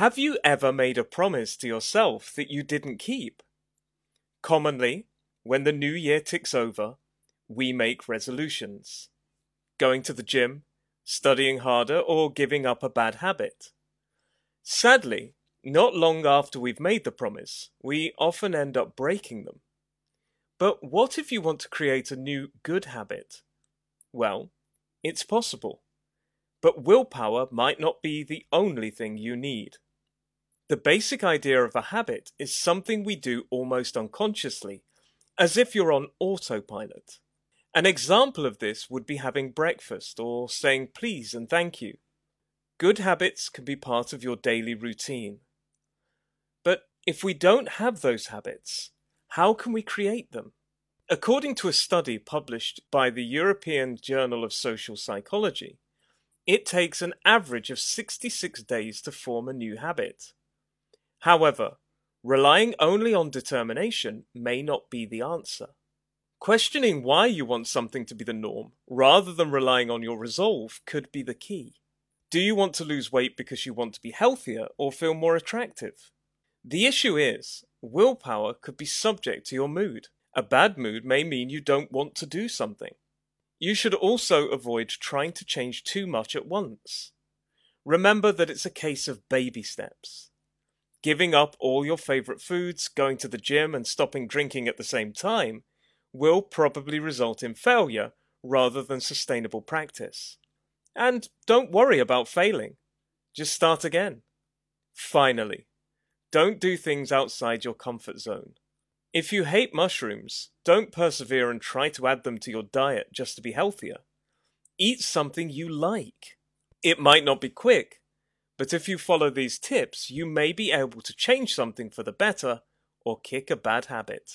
Have you ever made a promise to yourself that you didn't keep? Commonly, when the new year ticks over, we make resolutions. Going to the gym, studying harder, or giving up a bad habit. Sadly, not long after we've made the promise, we often end up breaking them. But what if you want to create a new good habit? Well, it's possible. But willpower might not be the only thing you need. The basic idea of a habit is something we do almost unconsciously, as if you're on autopilot. An example of this would be having breakfast or saying please and thank you. Good habits can be part of your daily routine. But if we don't have those habits, how can we create them? According to a study published by the European Journal of Social Psychology, it takes an average of 66 days to form a new habit. However, relying only on determination may not be the answer. Questioning why you want something to be the norm, rather than relying on your resolve, could be the key. Do you want to lose weight because you want to be healthier or feel more attractive? The issue is, willpower could be subject to your mood. A bad mood may mean you don't want to do something. You should also avoid trying to change too much at once. Remember that it's a case of baby steps. Giving up all your favorite foods, going to the gym, and stopping drinking at the same time will probably result in failure rather than sustainable practice. And don't worry about failing. Just start again. Finally, don't do things outside your comfort zone. If you hate mushrooms, don't persevere and try to add them to your diet just to be healthier. Eat something you like. It might not be quick, but if you follow these tips, you may be able to change something for the better or kick a bad habit.